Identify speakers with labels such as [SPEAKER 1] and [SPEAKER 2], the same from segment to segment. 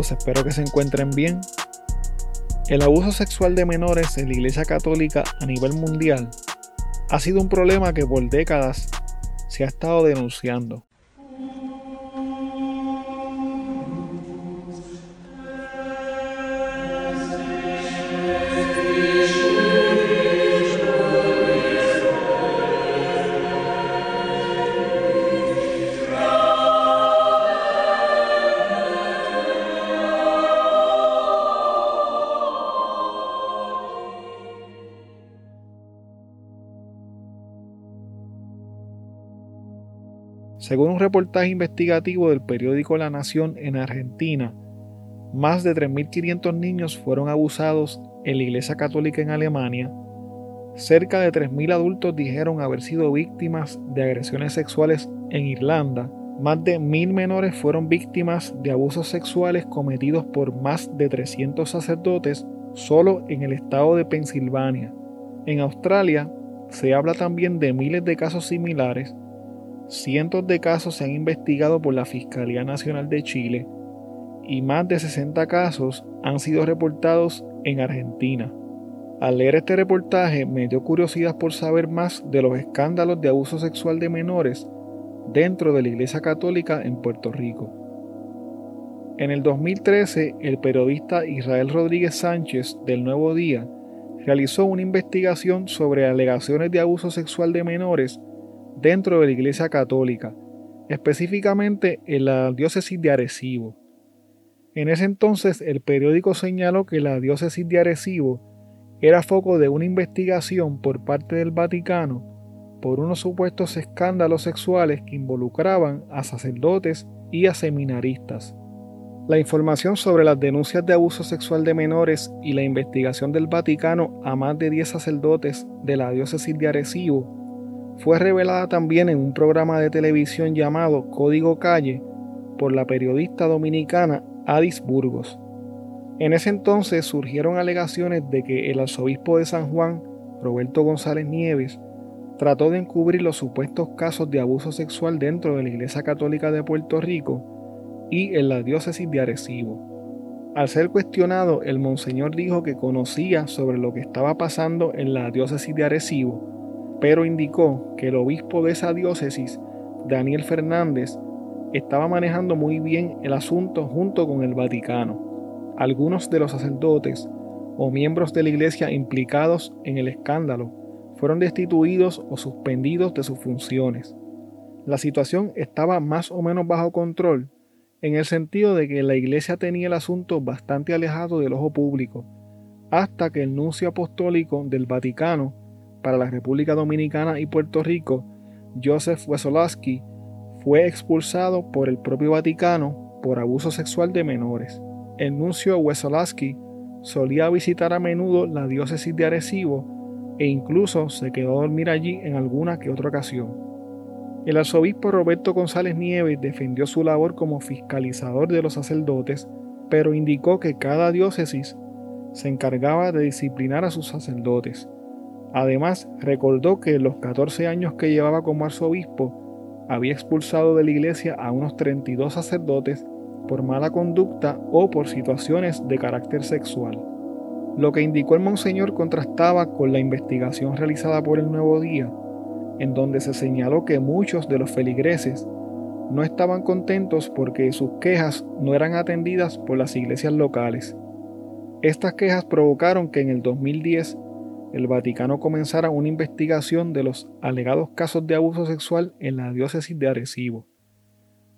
[SPEAKER 1] Espero que se encuentren bien. El abuso sexual de menores en la Iglesia Católica a nivel mundial ha sido un problema que por décadas se ha estado denunciando. Según un reportaje investigativo del periódico La Nación en Argentina, más de 3.500 niños fueron abusados en la Iglesia Católica en Alemania. Cerca de 3.000 adultos dijeron haber sido víctimas de agresiones sexuales en Irlanda. Más de 1.000 menores fueron víctimas de abusos sexuales cometidos por más de 300 sacerdotes solo en el estado de Pensilvania. En Australia se habla también de miles de casos similares Cientos de casos se han investigado por la Fiscalía Nacional de Chile y más de 60 casos han sido reportados en Argentina. Al leer este reportaje me dio curiosidad por saber más de los escándalos de abuso sexual de menores dentro de la Iglesia Católica en Puerto Rico. En el 2013, el periodista Israel Rodríguez Sánchez del Nuevo Día realizó una investigación sobre alegaciones de abuso sexual de menores dentro de la Iglesia Católica, específicamente en la diócesis de Arecibo. En ese entonces el periódico señaló que la diócesis de Arecibo era foco de una investigación por parte del Vaticano por unos supuestos escándalos sexuales que involucraban a sacerdotes y a seminaristas. La información sobre las denuncias de abuso sexual de menores y la investigación del Vaticano a más de 10 sacerdotes de la diócesis de Arecibo fue revelada también en un programa de televisión llamado Código Calle por la periodista dominicana Adis Burgos. En ese entonces surgieron alegaciones de que el arzobispo de San Juan, Roberto González Nieves, trató de encubrir los supuestos casos de abuso sexual dentro de la Iglesia Católica de Puerto Rico y en la diócesis de Arecibo. Al ser cuestionado, el monseñor dijo que conocía sobre lo que estaba pasando en la diócesis de Arecibo pero indicó que el obispo de esa diócesis, Daniel Fernández, estaba manejando muy bien el asunto junto con el Vaticano. Algunos de los sacerdotes o miembros de la iglesia implicados en el escándalo fueron destituidos o suspendidos de sus funciones. La situación estaba más o menos bajo control en el sentido de que la iglesia tenía el asunto bastante alejado del ojo público, hasta que el nuncio apostólico del Vaticano para la República Dominicana y Puerto Rico, Joseph Wesolowski, fue expulsado por el propio Vaticano por abuso sexual de menores. El nuncio Wesolowski solía visitar a menudo la diócesis de Arecibo e incluso se quedó a dormir allí en alguna que otra ocasión. El arzobispo Roberto González Nieves defendió su labor como fiscalizador de los sacerdotes, pero indicó que cada diócesis se encargaba de disciplinar a sus sacerdotes. Además, recordó que en los 14 años que llevaba como arzobispo, había expulsado de la iglesia a unos 32 sacerdotes por mala conducta o por situaciones de carácter sexual. Lo que indicó el monseñor contrastaba con la investigación realizada por el Nuevo Día, en donde se señaló que muchos de los feligreses no estaban contentos porque sus quejas no eran atendidas por las iglesias locales. Estas quejas provocaron que en el 2010 el Vaticano comenzara una investigación de los alegados casos de abuso sexual en la diócesis de Arecibo.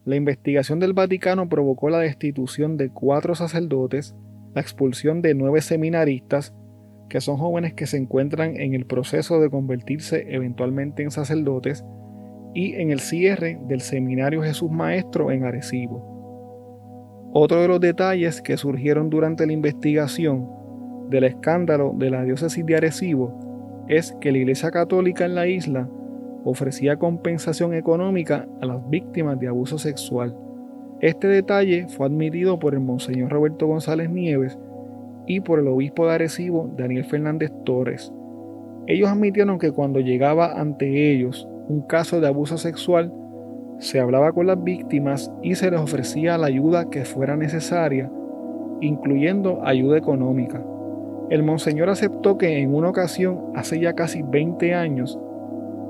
[SPEAKER 1] La investigación del Vaticano provocó la destitución de cuatro sacerdotes, la expulsión de nueve seminaristas, que son jóvenes que se encuentran en el proceso de convertirse eventualmente en sacerdotes, y en el cierre del Seminario Jesús Maestro en Arecibo. Otro de los detalles que surgieron durante la investigación del escándalo de la diócesis de Arecibo es que la Iglesia Católica en la isla ofrecía compensación económica a las víctimas de abuso sexual. Este detalle fue admitido por el Monseñor Roberto González Nieves y por el obispo de Arecibo, Daniel Fernández Torres. Ellos admitieron que cuando llegaba ante ellos un caso de abuso sexual, se hablaba con las víctimas y se les ofrecía la ayuda que fuera necesaria, incluyendo ayuda económica. El monseñor aceptó que en una ocasión, hace ya casi 20 años,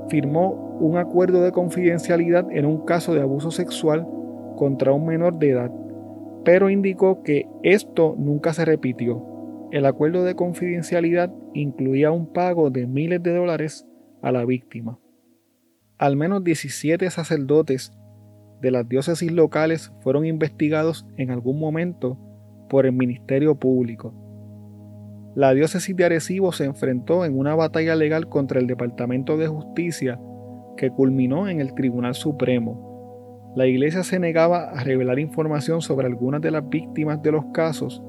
[SPEAKER 1] firmó un acuerdo de confidencialidad en un caso de abuso sexual contra un menor de edad, pero indicó que esto nunca se repitió. El acuerdo de confidencialidad incluía un pago de miles de dólares a la víctima. Al menos 17 sacerdotes de las diócesis locales fueron investigados en algún momento por el Ministerio Público. La diócesis de Arecibo se enfrentó en una batalla legal contra el Departamento de Justicia que culminó en el Tribunal Supremo. La iglesia se negaba a revelar información sobre algunas de las víctimas de los casos,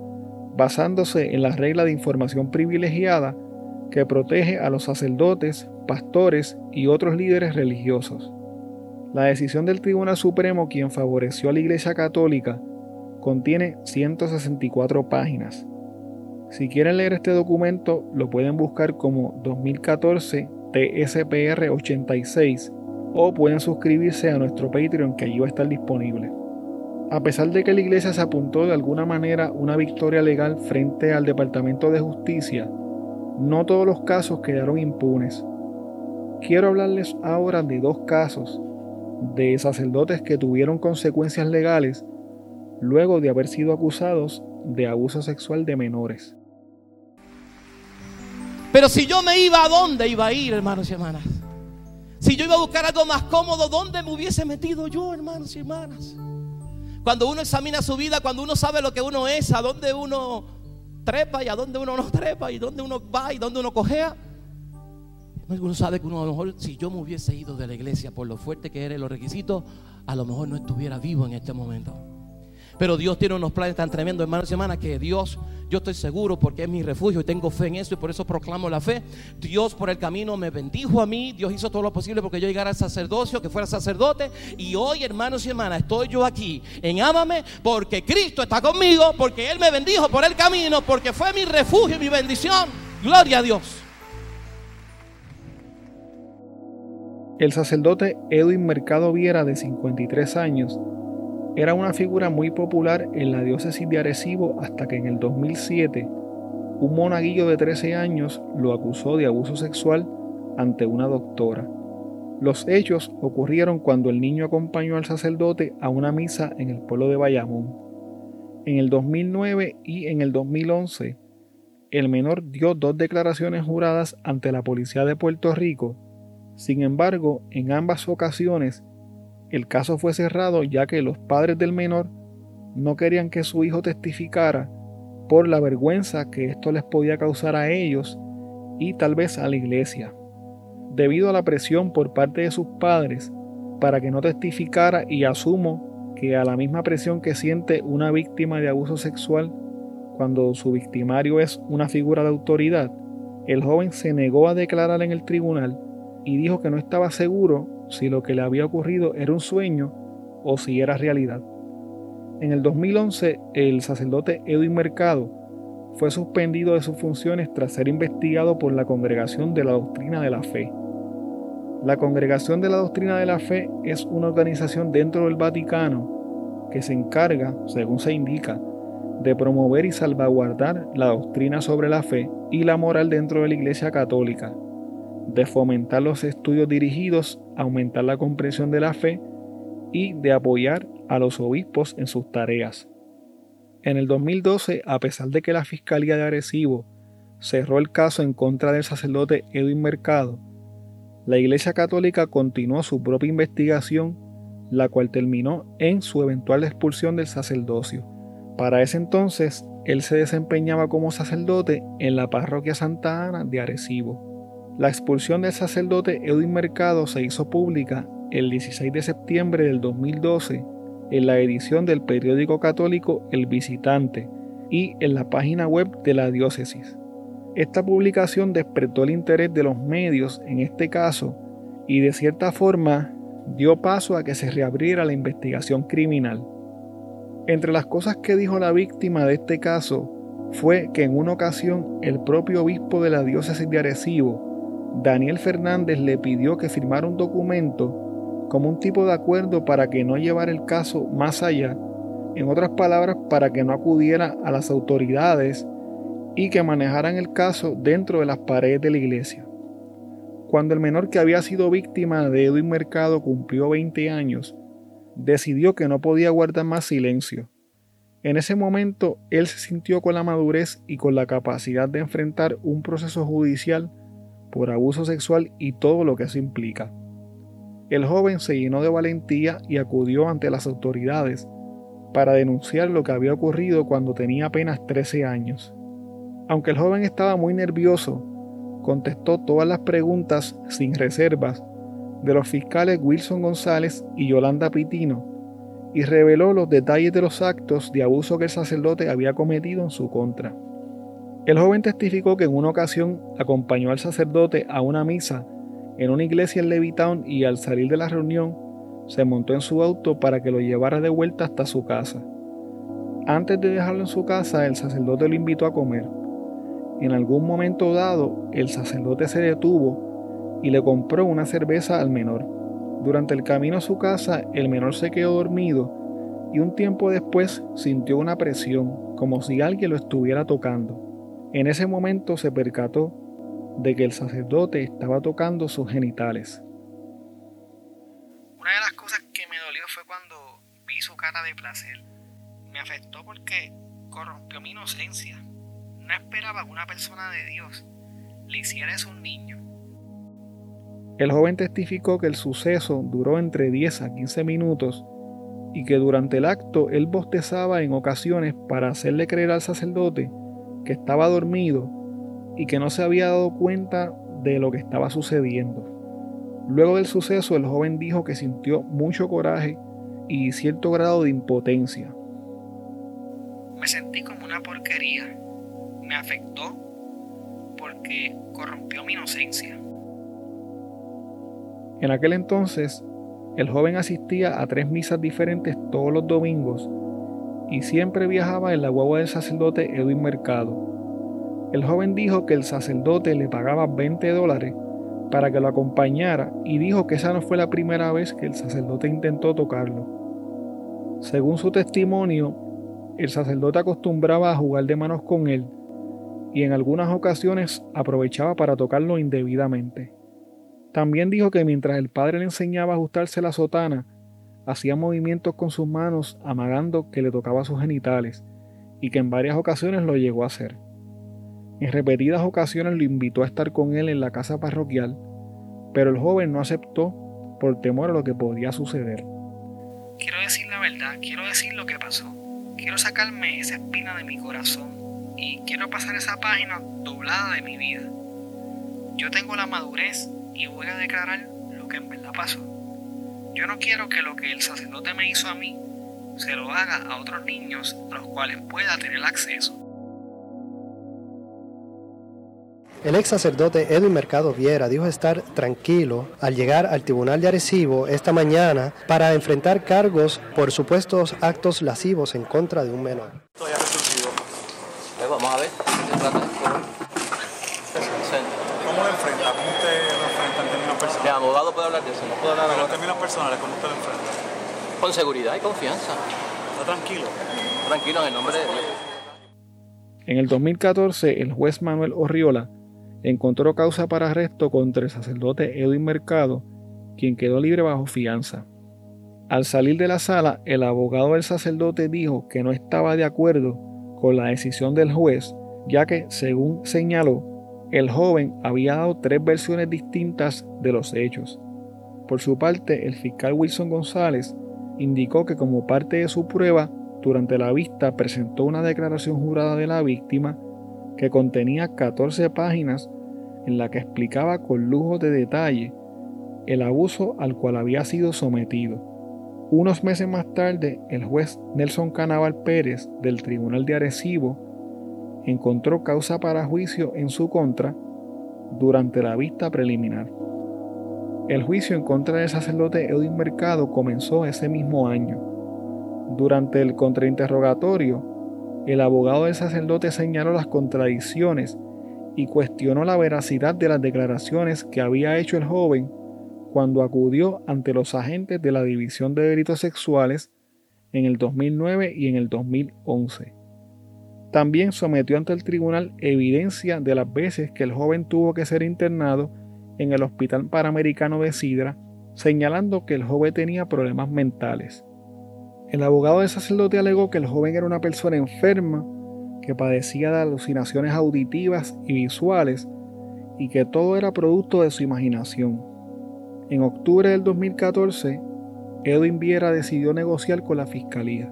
[SPEAKER 1] basándose en la regla de información privilegiada que protege a los sacerdotes, pastores y otros líderes religiosos. La decisión del Tribunal Supremo, quien favoreció a la Iglesia Católica, contiene 164 páginas. Si quieren leer este documento, lo pueden buscar como 2014 TSPR 86 o pueden suscribirse a nuestro Patreon que allí va a estar disponible. A pesar de que la iglesia se apuntó de alguna manera una victoria legal frente al Departamento de Justicia, no todos los casos quedaron impunes. Quiero hablarles ahora de dos casos de sacerdotes que tuvieron consecuencias legales luego de haber sido acusados de abuso sexual de menores.
[SPEAKER 2] Pero si yo me iba a dónde iba a ir, hermanos y hermanas. Si yo iba a buscar algo más cómodo, ¿dónde me hubiese metido yo, hermanos y hermanas? Cuando uno examina su vida, cuando uno sabe lo que uno es, a dónde uno trepa y a dónde uno no trepa y dónde uno va y dónde uno cojea. Uno sabe que uno a lo mejor si yo me hubiese ido de la iglesia por lo fuerte que eran los requisitos, a lo mejor no estuviera vivo en este momento. Pero Dios tiene unos planes tan tremendos, hermanos y hermanas, que Dios, yo estoy seguro porque es mi refugio y tengo fe en eso y por eso proclamo la fe. Dios por el camino me bendijo a mí, Dios hizo todo lo posible porque yo llegara al sacerdocio, que fuera sacerdote. Y hoy, hermanos y hermanas, estoy yo aquí en Ámame porque Cristo está conmigo, porque Él me bendijo por el camino, porque fue mi refugio y mi bendición. Gloria a Dios.
[SPEAKER 1] El sacerdote Edwin Mercado Viera, de 53 años, era una figura muy popular en la diócesis de Arecibo hasta que en el 2007 un monaguillo de 13 años lo acusó de abuso sexual ante una doctora. Los hechos ocurrieron cuando el niño acompañó al sacerdote a una misa en el pueblo de Bayamón. En el 2009 y en el 2011, el menor dio dos declaraciones juradas ante la policía de Puerto Rico. Sin embargo, en ambas ocasiones el caso fue cerrado ya que los padres del menor no querían que su hijo testificara por la vergüenza que esto les podía causar a ellos y tal vez a la iglesia. Debido a la presión por parte de sus padres para que no testificara y asumo que a la misma presión que siente una víctima de abuso sexual cuando su victimario es una figura de autoridad, el joven se negó a declarar en el tribunal y dijo que no estaba seguro si lo que le había ocurrido era un sueño o si era realidad. En el 2011, el sacerdote Edwin Mercado fue suspendido de sus funciones tras ser investigado por la Congregación de la Doctrina de la Fe. La Congregación de la Doctrina de la Fe es una organización dentro del Vaticano que se encarga, según se indica, de promover y salvaguardar la doctrina sobre la fe y la moral dentro de la Iglesia Católica de fomentar los estudios dirigidos a aumentar la comprensión de la fe y de apoyar a los obispos en sus tareas. En el 2012, a pesar de que la Fiscalía de Arecibo cerró el caso en contra del sacerdote Edwin Mercado, la Iglesia Católica continuó su propia investigación, la cual terminó en su eventual expulsión del sacerdocio. Para ese entonces, él se desempeñaba como sacerdote en la parroquia Santa Ana de Arecibo. La expulsión del sacerdote Edwin Mercado se hizo pública el 16 de septiembre del 2012 en la edición del periódico católico El Visitante y en la página web de la diócesis. Esta publicación despertó el interés de los medios en este caso y de cierta forma dio paso a que se reabriera la investigación criminal. Entre las cosas que dijo la víctima de este caso fue que en una ocasión el propio obispo de la diócesis de Arecibo Daniel Fernández le pidió que firmara un documento como un tipo de acuerdo para que no llevara el caso más allá, en otras palabras, para que no acudiera a las autoridades y que manejaran el caso dentro de las paredes de la iglesia. Cuando el menor que había sido víctima de Edwin Mercado cumplió 20 años, decidió que no podía guardar más silencio. En ese momento, él se sintió con la madurez y con la capacidad de enfrentar un proceso judicial por abuso sexual y todo lo que eso implica. El joven se llenó de valentía y acudió ante las autoridades para denunciar lo que había ocurrido cuando tenía apenas 13 años. Aunque el joven estaba muy nervioso, contestó todas las preguntas sin reservas de los fiscales Wilson González y Yolanda Pitino y reveló los detalles de los actos de abuso que el sacerdote había cometido en su contra. El joven testificó que en una ocasión acompañó al sacerdote a una misa en una iglesia en Levittown y al salir de la reunión se montó en su auto para que lo llevara de vuelta hasta su casa. Antes de dejarlo en su casa, el sacerdote lo invitó a comer. En algún momento dado, el sacerdote se detuvo y le compró una cerveza al menor. Durante el camino a su casa, el menor se quedó dormido y un tiempo después sintió una presión, como si alguien lo estuviera tocando. En ese momento se percató de que el sacerdote estaba tocando sus genitales.
[SPEAKER 3] Una de las cosas que me dolió fue cuando vi su cara de placer. Me afectó porque corrompió mi inocencia no esperaba que una persona de Dios le hiciera eso a un niño.
[SPEAKER 1] El joven testificó que el suceso duró entre 10 a 15 minutos y que durante el acto él bostezaba en ocasiones para hacerle creer al sacerdote que estaba dormido y que no se había dado cuenta de lo que estaba sucediendo. Luego del suceso el joven dijo que sintió mucho coraje y cierto grado de impotencia.
[SPEAKER 3] Me sentí como una porquería me afectó porque corrompió mi inocencia.
[SPEAKER 1] En aquel entonces, el joven asistía a tres misas diferentes todos los domingos y siempre viajaba en la guagua del sacerdote Edwin Mercado. El joven dijo que el sacerdote le pagaba 20 dólares para que lo acompañara y dijo que esa no fue la primera vez que el sacerdote intentó tocarlo. Según su testimonio, el sacerdote acostumbraba a jugar de manos con él y en algunas ocasiones aprovechaba para tocarlo indebidamente. También dijo que mientras el padre le enseñaba a ajustarse la sotana, hacía movimientos con sus manos amagando que le tocaba sus genitales, y que en varias ocasiones lo llegó a hacer. En repetidas ocasiones lo invitó a estar con él en la casa parroquial, pero el joven no aceptó por temor a lo que podía suceder.
[SPEAKER 3] Quiero decir la verdad, quiero decir lo que pasó. Quiero sacarme esa espina de mi corazón y quiero pasar esa página doblada de mi vida. Yo tengo la madurez y voy a declarar lo que en verdad pasó. Yo no quiero que lo que el sacerdote me hizo a mí se lo haga a otros niños a los cuales pueda tener acceso.
[SPEAKER 4] El ex sacerdote Edwin Mercado Viera dijo estar tranquilo al llegar al tribunal de Arecibo esta mañana para enfrentar cargos por supuestos actos lascivos en contra de un menor
[SPEAKER 5] vamos a ver.
[SPEAKER 6] ¿Cómo lo enfrenta? ¿Cómo usted lo enfrenta en términos
[SPEAKER 5] puede hablar de eso, no puedo hablar
[SPEAKER 6] Pero en términos personales, ¿cómo usted lo enfrenta?
[SPEAKER 5] Con seguridad y confianza.
[SPEAKER 6] ¿Está tranquilo?
[SPEAKER 5] Tranquilo, en el nombre de Dios.
[SPEAKER 1] En el 2014, el juez Manuel Orriola encontró causa para arresto contra el sacerdote Edwin Mercado, quien quedó libre bajo fianza. Al salir de la sala, el abogado del sacerdote dijo que no estaba de acuerdo con la decisión del juez, ya que, según señaló, el joven había dado tres versiones distintas de los hechos. Por su parte, el fiscal Wilson González indicó que como parte de su prueba, durante la vista presentó una declaración jurada de la víctima que contenía 14 páginas en la que explicaba con lujo de detalle el abuso al cual había sido sometido. Unos meses más tarde, el juez Nelson Canaval Pérez del Tribunal de Arecibo encontró causa para juicio en su contra durante la vista preliminar. El juicio en contra del sacerdote Edwin Mercado comenzó ese mismo año. Durante el contrainterrogatorio, el abogado del sacerdote señaló las contradicciones y cuestionó la veracidad de las declaraciones que había hecho el joven cuando acudió ante los agentes de la División de Delitos Sexuales en el 2009 y en el 2011. También sometió ante el tribunal evidencia de las veces que el joven tuvo que ser internado en el Hospital Panamericano de Sidra, señalando que el joven tenía problemas mentales. El abogado del sacerdote alegó que el joven era una persona enferma, que padecía de alucinaciones auditivas y visuales y que todo era producto de su imaginación. En octubre del 2014, Edwin Viera decidió negociar con la fiscalía.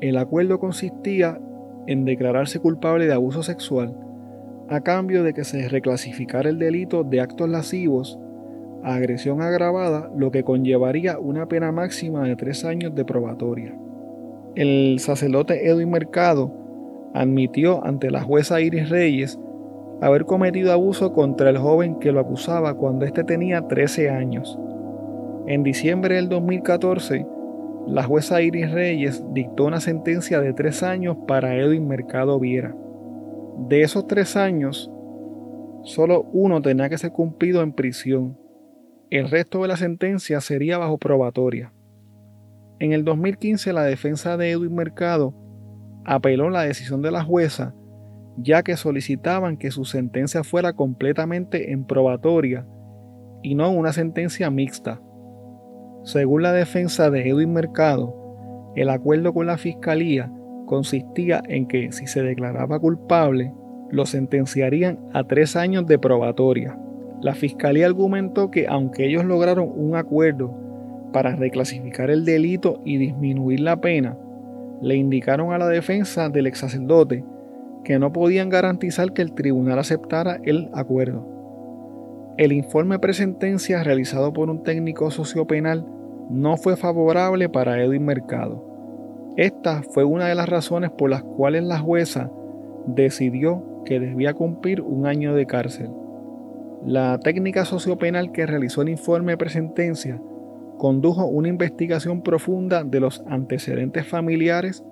[SPEAKER 1] El acuerdo consistía en declararse culpable de abuso sexual a cambio de que se reclasificara el delito de actos lascivos a agresión agravada, lo que conllevaría una pena máxima de tres años de probatoria. El sacerdote Edwin Mercado admitió ante la jueza Iris Reyes haber cometido abuso contra el joven que lo acusaba cuando éste tenía 13 años. En diciembre del 2014, la jueza Iris Reyes dictó una sentencia de tres años para Edwin Mercado Viera. De esos tres años, solo uno tenía que ser cumplido en prisión. El resto de la sentencia sería bajo probatoria. En el 2015 la defensa de Edwin Mercado apeló la decisión de la jueza ya que solicitaban que su sentencia fuera completamente en probatoria y no una sentencia mixta. Según la defensa de Edwin Mercado, el acuerdo con la fiscalía consistía en que si se declaraba culpable, lo sentenciarían a tres años de probatoria. La fiscalía argumentó que aunque ellos lograron un acuerdo para reclasificar el delito y disminuir la pena, le indicaron a la defensa del ex sacerdote que no podían garantizar que el tribunal aceptara el acuerdo. El informe presentencia realizado por un técnico sociopenal no fue favorable para Edwin Mercado. Esta fue una de las razones por las cuales la jueza decidió que debía cumplir un año de cárcel. La técnica sociopenal que realizó el informe presentencia condujo una investigación profunda de los antecedentes familiares,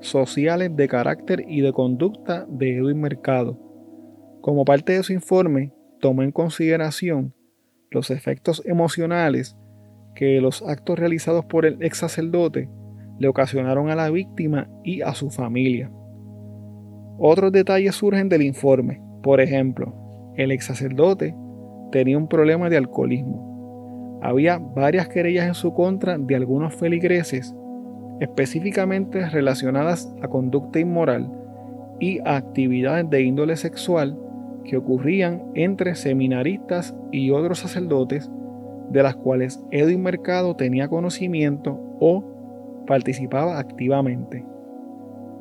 [SPEAKER 1] sociales, de carácter y de conducta de Edwin Mercado. Como parte de su informe, tomó en consideración los efectos emocionales que los actos realizados por el ex sacerdote le ocasionaron a la víctima y a su familia. Otros detalles surgen del informe. Por ejemplo, el ex sacerdote tenía un problema de alcoholismo había varias querellas en su contra de algunos feligreses, específicamente relacionadas a conducta inmoral y a actividades de índole sexual que ocurrían entre seminaristas y otros sacerdotes, de las cuales Edwin Mercado tenía conocimiento o participaba activamente.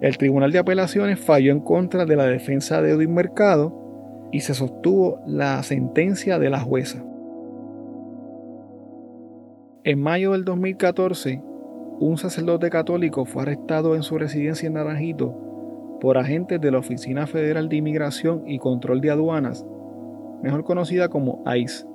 [SPEAKER 1] El Tribunal de Apelaciones falló en contra de la defensa de Edwin Mercado y se sostuvo la sentencia de la jueza. En mayo del 2014, un sacerdote católico fue arrestado en su residencia en Naranjito por agentes de la Oficina Federal de Inmigración y Control de Aduanas, mejor conocida como ICE.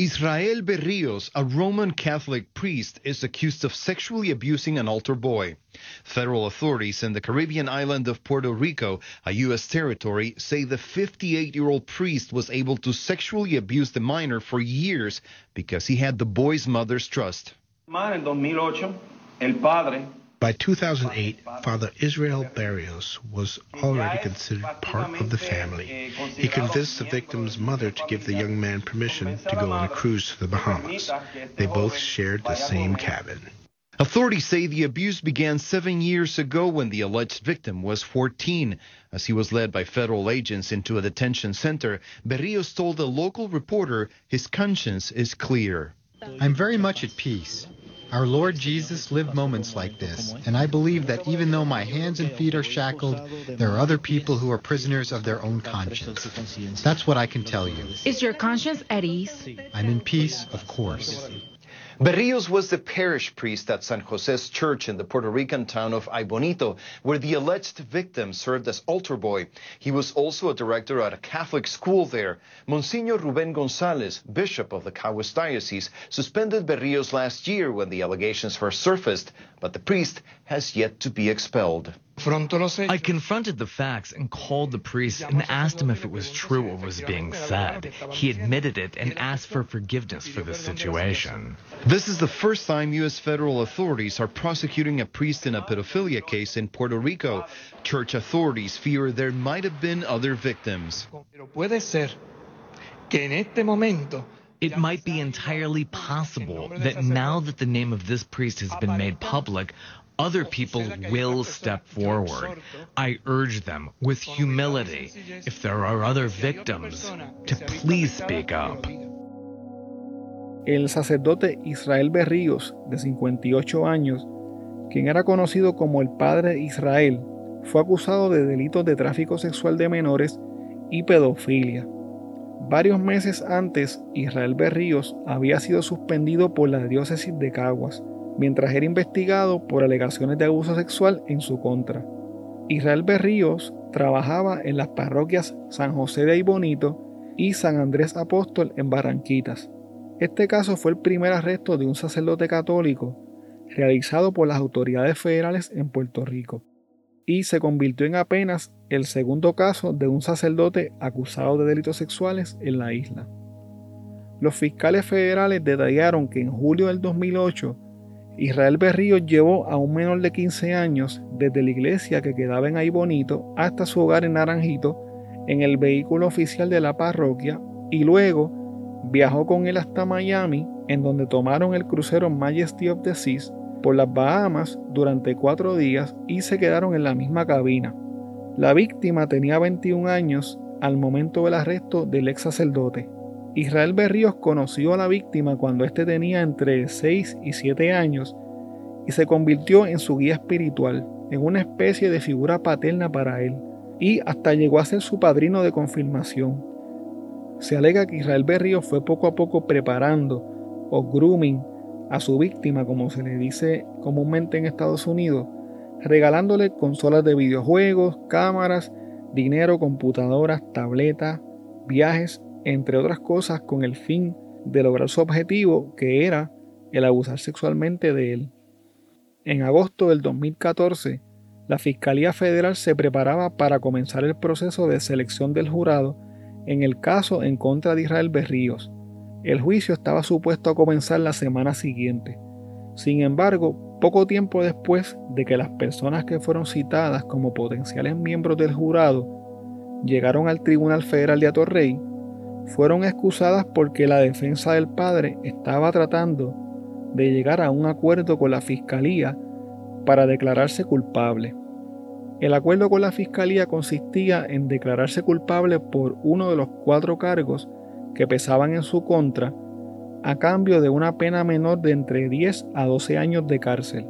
[SPEAKER 7] Israel Berrios, a Roman Catholic priest, is accused of sexually abusing an altar boy. Federal authorities in the Caribbean island of Puerto Rico, a U.S. territory, say the 58 year old priest was able to sexually abuse the minor for years because he had the boy's mother's trust.
[SPEAKER 6] En 2008, el padre
[SPEAKER 8] By 2008, Father Israel Barrios was already considered part of the family. He convinced the victim's mother to give the young man permission to go on a cruise to the Bahamas. They both shared the same cabin.
[SPEAKER 7] Authorities say the abuse began seven years ago when the alleged victim was 14. As he was led by federal agents into a detention center, Berrios told a local reporter his conscience is clear.
[SPEAKER 9] I'm very much at peace. Our Lord Jesus lived moments like this, and I believe that even though my hands and feet are shackled, there are other people who are prisoners of their own conscience. That's what I can tell you.
[SPEAKER 10] Is your conscience at ease?
[SPEAKER 9] I'm in peace, of course.
[SPEAKER 7] Berrios was the parish priest at San Jose's church in the Puerto Rican town of Ay Bonito, where the alleged victim served as altar boy. He was also a director at a Catholic school there. Monsignor Ruben Gonzalez, bishop of the Caguas Diocese, suspended Berrios last year when the allegations first surfaced, but the priest has yet to be expelled.
[SPEAKER 11] I confronted the facts and called the priest and asked him if it was true what was being said. He admitted it and asked for forgiveness for the situation.
[SPEAKER 7] This is the first time U.S. federal authorities are prosecuting a priest in a pedophilia case in Puerto Rico. Church authorities fear there might have been other victims.
[SPEAKER 11] It might be entirely possible that now that the name of this priest has been made public, other people will step forward. I urge them with humility, if there are other victims, to please speak up.
[SPEAKER 1] El sacerdote Israel Berríos, de 58 años, quien era conocido como el Padre Israel, fue acusado de delitos de tráfico sexual de menores y pedofilia. Varios meses antes, Israel Berríos había sido suspendido por la diócesis de Caguas mientras era investigado por alegaciones de abuso sexual en su contra. Israel Berríos trabajaba en las parroquias San José de Aybonito y San Andrés Apóstol en Barranquitas. Este caso fue el primer arresto de un sacerdote católico realizado por las autoridades federales en Puerto Rico y se convirtió en apenas el segundo caso de un sacerdote acusado de delitos sexuales en la isla. Los fiscales federales detallaron que en julio del 2008 Israel Berrío llevó a un menor de 15 años desde la iglesia que quedaba en Ahí Bonito hasta su hogar en Naranjito en el vehículo oficial de la parroquia y luego viajó con él hasta Miami en donde tomaron el crucero Majesty of the Seas por las Bahamas durante cuatro días y se quedaron en la misma cabina. La víctima tenía 21 años al momento del arresto del ex sacerdote. Israel Berríos conoció a la víctima cuando éste tenía entre 6 y 7 años y se convirtió en su guía espiritual, en una especie de figura paterna para él, y hasta llegó a ser su padrino de confirmación. Se alega que Israel Berríos fue poco a poco preparando o grooming a su víctima, como se le dice comúnmente en Estados Unidos, regalándole consolas de videojuegos, cámaras, dinero, computadoras, tabletas, viajes entre otras cosas con el fin de lograr su objetivo, que era el abusar sexualmente de él. En agosto del 2014, la Fiscalía Federal se preparaba para comenzar el proceso de selección del jurado en el caso en contra de Israel Berríos. El juicio estaba supuesto a comenzar la semana siguiente. Sin embargo, poco tiempo después de que las personas que fueron citadas como potenciales miembros del jurado llegaron al Tribunal Federal de Atorrey, fueron excusadas porque la defensa del padre estaba tratando de llegar a un acuerdo con la fiscalía para declararse culpable. El acuerdo con la fiscalía consistía en declararse culpable por uno de los cuatro cargos que pesaban en su contra a cambio de una pena menor de entre 10 a 12 años de cárcel.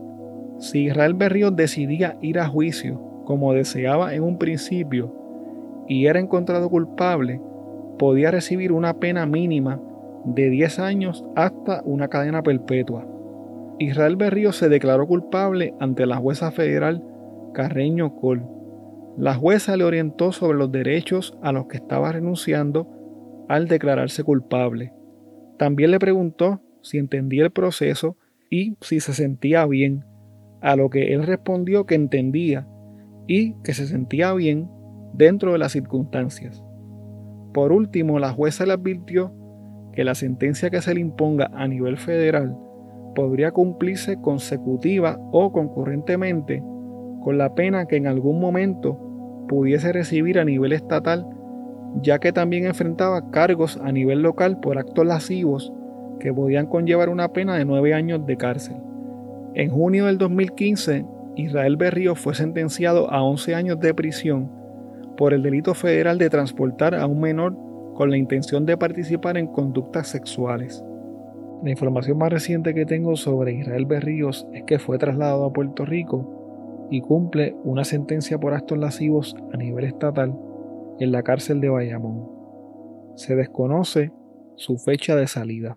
[SPEAKER 1] Si Israel Berrío decidía ir a juicio como deseaba en un principio y era encontrado culpable, podía recibir una pena mínima de 10 años hasta una cadena perpetua. Israel Berrío se declaró culpable ante la jueza federal Carreño Col. La jueza le orientó sobre los derechos a los que estaba renunciando al declararse culpable. También le preguntó si entendía el proceso y si se sentía bien, a lo que él respondió que entendía y que se sentía bien dentro de las circunstancias. Por último, la jueza le advirtió que la sentencia que se le imponga a nivel federal podría cumplirse consecutiva o concurrentemente con la pena que en algún momento pudiese recibir a nivel estatal, ya que también enfrentaba cargos a nivel local por actos lascivos que podían conllevar una pena de nueve años de cárcel. En junio del 2015, Israel Berrío fue sentenciado a 11 años de prisión por el delito federal de transportar a un menor con la intención de participar en conductas sexuales. La información más reciente que tengo sobre Israel Berríos es que fue trasladado a Puerto Rico y cumple una sentencia por actos lascivos a nivel estatal en la cárcel de Bayamón. Se desconoce su fecha de salida.